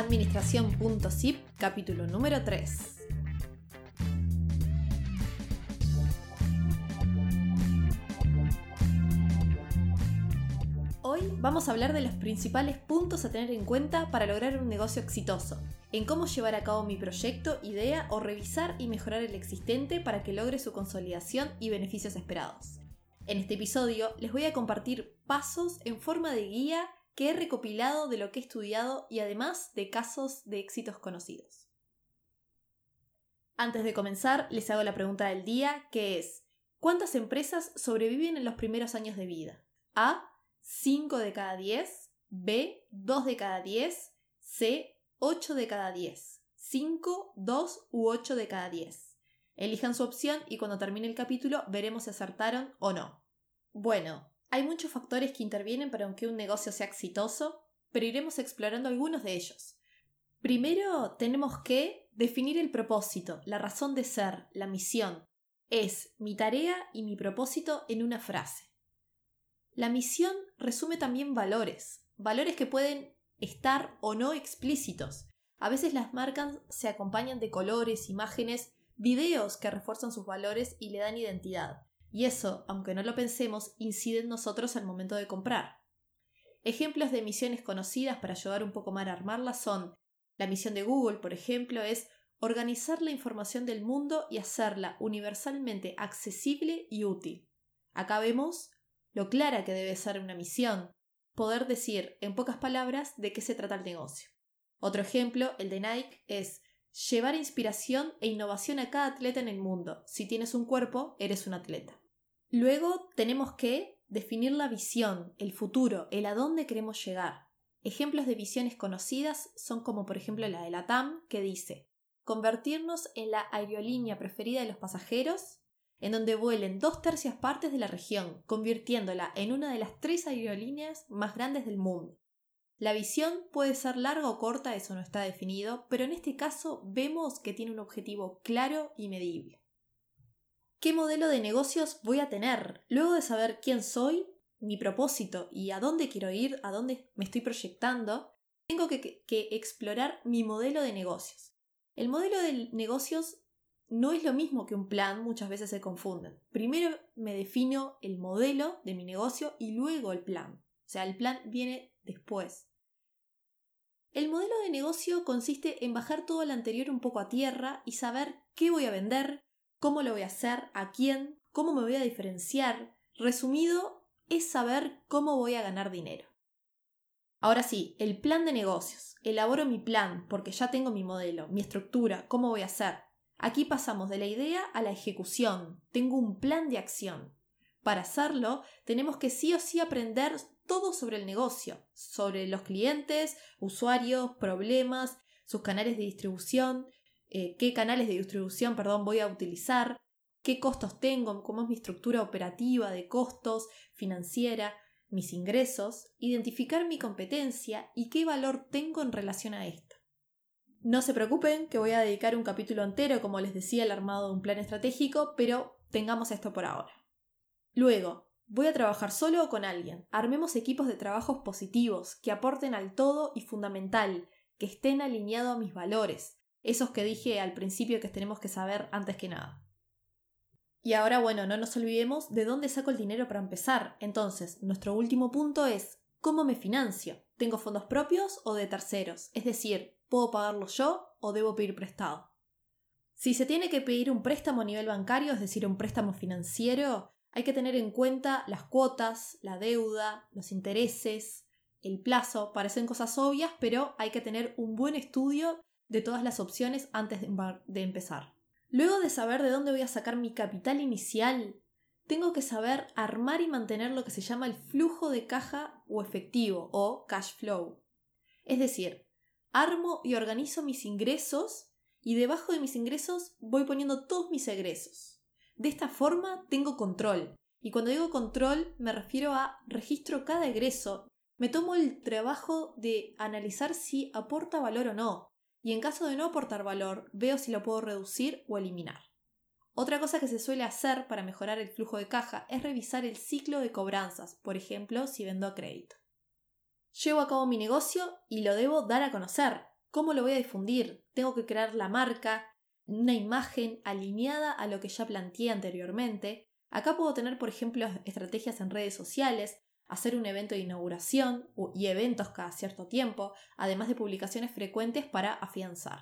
Administración.zip, capítulo número 3. Hoy vamos a hablar de los principales puntos a tener en cuenta para lograr un negocio exitoso, en cómo llevar a cabo mi proyecto, idea o revisar y mejorar el existente para que logre su consolidación y beneficios esperados. En este episodio les voy a compartir pasos en forma de guía que he recopilado de lo que he estudiado y además de casos de éxitos conocidos. Antes de comenzar, les hago la pregunta del día, que es, ¿cuántas empresas sobreviven en los primeros años de vida? A, 5 de cada 10, B, 2 de cada 10, C, 8 de cada 10, 5, 2 u 8 de cada 10. Elijan su opción y cuando termine el capítulo veremos si acertaron o no. Bueno, hay muchos factores que intervienen para que un negocio sea exitoso, pero iremos explorando algunos de ellos. Primero tenemos que definir el propósito, la razón de ser, la misión. Es mi tarea y mi propósito en una frase. La misión resume también valores, valores que pueden estar o no explícitos. A veces las marcas se acompañan de colores, imágenes, videos que refuerzan sus valores y le dan identidad. Y eso, aunque no lo pensemos, incide en nosotros al momento de comprar. Ejemplos de misiones conocidas para ayudar un poco más a armarlas son la misión de Google, por ejemplo, es organizar la información del mundo y hacerla universalmente accesible y útil. Acá vemos lo clara que debe ser una misión, poder decir en pocas palabras de qué se trata el negocio. Otro ejemplo, el de Nike, es llevar inspiración e innovación a cada atleta en el mundo. Si tienes un cuerpo, eres un atleta. Luego tenemos que definir la visión, el futuro, el a dónde queremos llegar. Ejemplos de visiones conocidas son como por ejemplo la de la TAM, que dice convertirnos en la aerolínea preferida de los pasajeros, en donde vuelen dos tercias partes de la región, convirtiéndola en una de las tres aerolíneas más grandes del mundo. La visión puede ser larga o corta, eso no está definido, pero en este caso vemos que tiene un objetivo claro y medible. ¿Qué modelo de negocios voy a tener? Luego de saber quién soy, mi propósito y a dónde quiero ir, a dónde me estoy proyectando, tengo que, explorar mi modelo de negocios. El modelo de negocios no es lo mismo que un plan, muchas veces se confunden. Primero me defino el modelo de mi negocio y luego el plan. O sea, el plan viene después. El modelo de negocio consiste en bajar todo lo anterior un poco a tierra y saber qué voy a vender, cómo lo voy a hacer, a quién, cómo me voy a diferenciar. Resumido, es saber cómo voy a ganar dinero. Ahora sí, el plan de negocios. Elaboro mi plan porque ya tengo mi modelo, mi estructura, cómo voy a hacer. Aquí pasamos de la idea a la ejecución. Tengo un plan de acción. Para hacerlo, tenemos que sí o sí aprender todo sobre el negocio, sobre los clientes, usuarios, problemas, sus canales de distribución, eh, qué canales de distribución perdón, voy a utilizar, qué costos tengo, cómo es mi estructura operativa de costos, financiera, mis ingresos, identificar mi competencia y qué valor tengo en relación a esto. No se preocupen que voy a dedicar un capítulo entero, como les decía, al armado de un plan estratégico, pero tengamos esto por ahora. Luego, voy a trabajar solo o con alguien. Armemos equipos de trabajos positivos, que aporten al todo y fundamental, que estén alineados a mis valores, esos que dije al principio que tenemos que saber antes que nada. Y ahora, bueno, no nos olvidemos de dónde saco el dinero para empezar. Entonces, nuestro último punto es ¿cómo me financio? ¿Tengo fondos propios o de terceros? Es decir, ¿puedo pagarlo yo o debo pedir prestado? Si se tiene que pedir un préstamo a nivel bancario, es decir, un préstamo financiero, hay que tener en cuenta las cuotas, la deuda, los intereses, el plazo. Parecen cosas obvias, pero hay que tener un buen estudio de todas las opciones antes de, empezar. Luego de saber de dónde voy a sacar mi capital inicial, tengo que saber armar y mantener lo que se llama el flujo de caja o efectivo o cash flow. Es decir, armo y organizo mis ingresos y debajo de mis ingresos voy poniendo todos mis egresos. De esta forma tengo control. Y cuando digo control me refiero a registro cada egreso. Me tomo el trabajo de analizar si aporta valor o no y en caso de no aportar valor, veo si lo puedo reducir o eliminar. Otra cosa que se suele hacer para mejorar el flujo de caja es revisar el ciclo de cobranzas, por ejemplo, si vendo a crédito. Llevo a cabo mi negocio y lo debo dar a conocer. ¿Cómo lo voy a difundir? Tengo que crear la marca, una imagen alineada a lo que ya planteé anteriormente. Acá puedo tener, por ejemplo, estrategias en redes sociales, hacer un evento de inauguración y eventos cada cierto tiempo, además de publicaciones frecuentes para afianzar.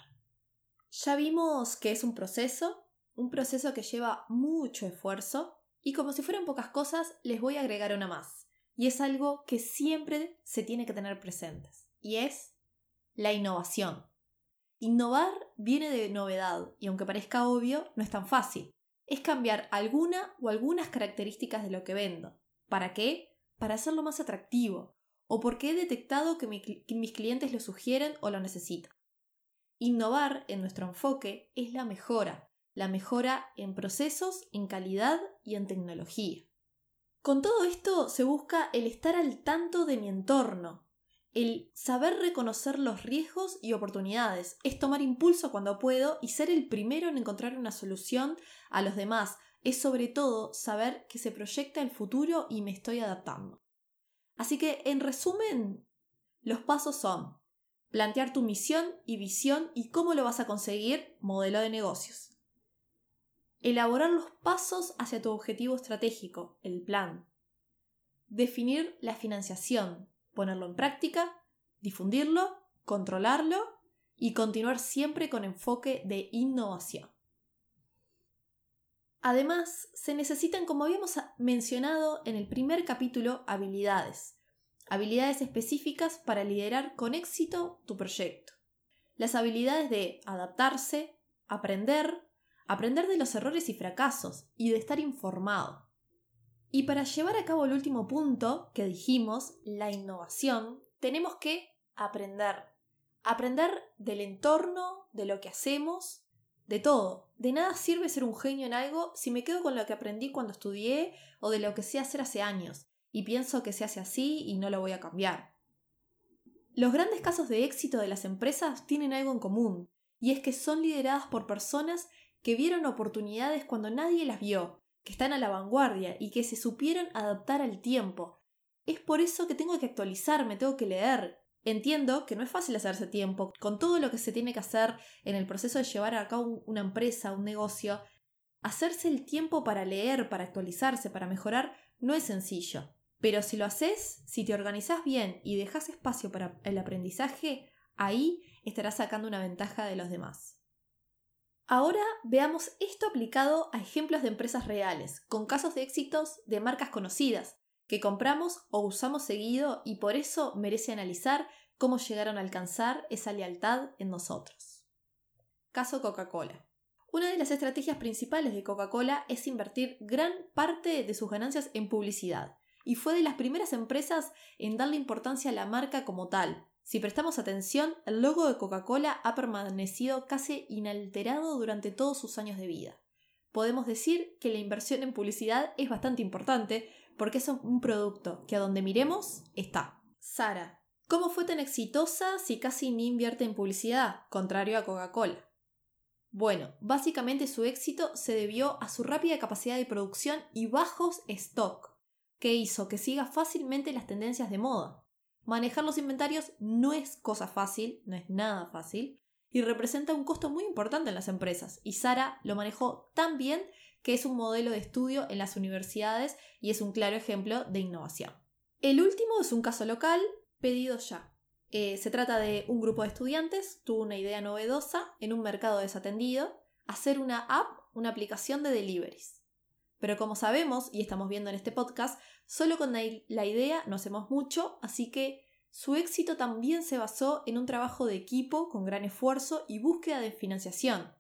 Ya vimos que es un proceso, un proceso que lleva mucho esfuerzo, y como si fueran pocas cosas, les voy a agregar una más. Y es algo que siempre se tiene que tener presentes. Y es la innovación. Innovar viene de novedad y aunque parezca obvio, no es tan fácil. Es cambiar alguna o algunas características de lo que vendo. ¿Para qué? Para hacerlo más atractivo o porque he detectado que, mis clientes lo sugieren o lo necesitan. Innovar en nuestro enfoque es la mejora, la mejora en procesos, en calidad y en tecnología. Con todo esto se busca el estar al tanto de mi entorno, el saber reconocer los riesgos y oportunidades, es tomar impulso cuando puedo y ser el primero en encontrar una solución a los demás, es sobre todo saber que se proyecta el futuro y me estoy adaptando. Así que, en resumen, los pasos son plantear tu misión y visión y cómo lo vas a conseguir, modelo de negocios. Elaborar los pasos hacia tu objetivo estratégico, el plan. Definir la financiación, ponerlo en práctica, difundirlo, controlarlo y continuar siempre con enfoque de innovación. Además, se necesitan, como habíamos mencionado en el primer capítulo, habilidades. Habilidades específicas para liderar con éxito tu proyecto. Las habilidades de adaptarse, aprender, aprender de los errores y fracasos y de estar informado. Y para llevar a cabo el último punto que dijimos, la innovación, tenemos que aprender. Aprender del entorno, de lo que hacemos, de todo. De nada sirve ser un genio en algo si me quedo con lo que aprendí cuando estudié o de lo que sé hacer hace años, y pienso que se hace así y no lo voy a cambiar. Los grandes casos de éxito de las empresas tienen algo en común, y es que son lideradas por personas que vieron oportunidades cuando nadie las vio, que están a la vanguardia y que se supieron adaptar al tiempo. Es por eso que tengo que actualizarme, tengo que leer. Entiendo que no es fácil hacerse tiempo, con todo lo que se tiene que hacer en el proceso de llevar a cabo una empresa, un negocio, hacerse el tiempo para leer, para actualizarse, para mejorar, no es sencillo. Pero si lo haces, si te organizas bien y dejas espacio para el aprendizaje, ahí estarás sacando una ventaja de los demás. Ahora veamos esto aplicado a ejemplos de empresas reales, con casos de éxitos de marcas conocidas, que compramos o usamos seguido y por eso merece analizar cómo llegaron a alcanzar esa lealtad en nosotros. Caso Coca-Cola. Una de las estrategias principales de Coca-Cola es invertir gran parte de sus ganancias en publicidad, y fue de las primeras empresas en darle importancia a la marca como tal, si prestamos atención, el logo de Coca-Cola ha permanecido casi inalterado durante todos sus años de vida. Podemos decir que la inversión en publicidad es bastante importante porque es un producto que a donde miremos está. Sara, ¿cómo fue tan exitosa si casi ni invierte en publicidad, contrario a Coca-Cola? Bueno, básicamente su éxito se debió a su rápida capacidad de producción y bajos stock, que hizo que siga fácilmente las tendencias de moda. Manejar los inventarios no es cosa fácil, no es nada fácil, y representa un costo muy importante en las empresas. Y Sara lo manejó tan bien que es un modelo de estudio en las universidades y es un claro ejemplo de innovación. El último es un caso local, pedido ya. Eh, se trata de un grupo de estudiantes, tuvo una idea novedosa en un mercado desatendido, hacer una app, una aplicación de deliveries. Pero como sabemos y estamos viendo en este podcast, Solo con la idea no hacemos mucho, así que su éxito también se basó en un trabajo de equipo con gran esfuerzo y búsqueda de financiación.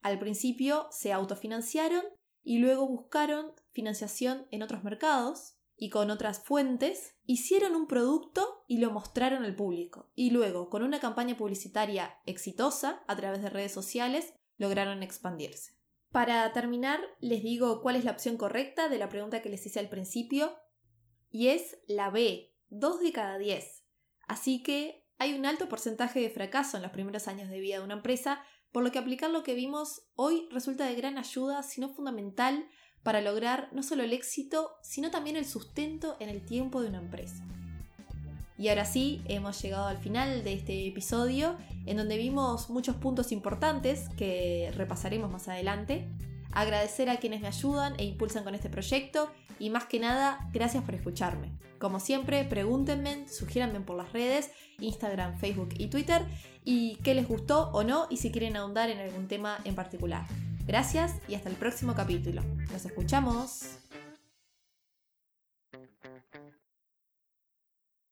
Al principio se autofinanciaron y luego buscaron financiación en otros mercados y con otras fuentes, hicieron un producto y lo mostraron al público. Y luego, con una campaña publicitaria exitosa a través de redes sociales, lograron expandirse. Para terminar, les digo cuál es la opción correcta de la pregunta que les hice al principio y es la B, 2 de cada 10. Así que hay un alto porcentaje de fracaso en los primeros años de vida de una empresa, por lo que aplicar lo que vimos hoy resulta de gran ayuda, sino fundamental, para lograr no solo el éxito, sino también el sustento en el tiempo de una empresa. Y ahora sí, hemos llegado al final de este episodio, en donde vimos muchos puntos importantes que repasaremos más adelante. Agradecer a quienes me ayudan e impulsan con este proyecto y más que nada, gracias por escucharme. Como siempre, pregúntenme, sugiéranme por las redes, Instagram, Facebook y Twitter, y qué les gustó o no y si quieren ahondar en algún tema en particular. Gracias y hasta el próximo capítulo. Nos escuchamos.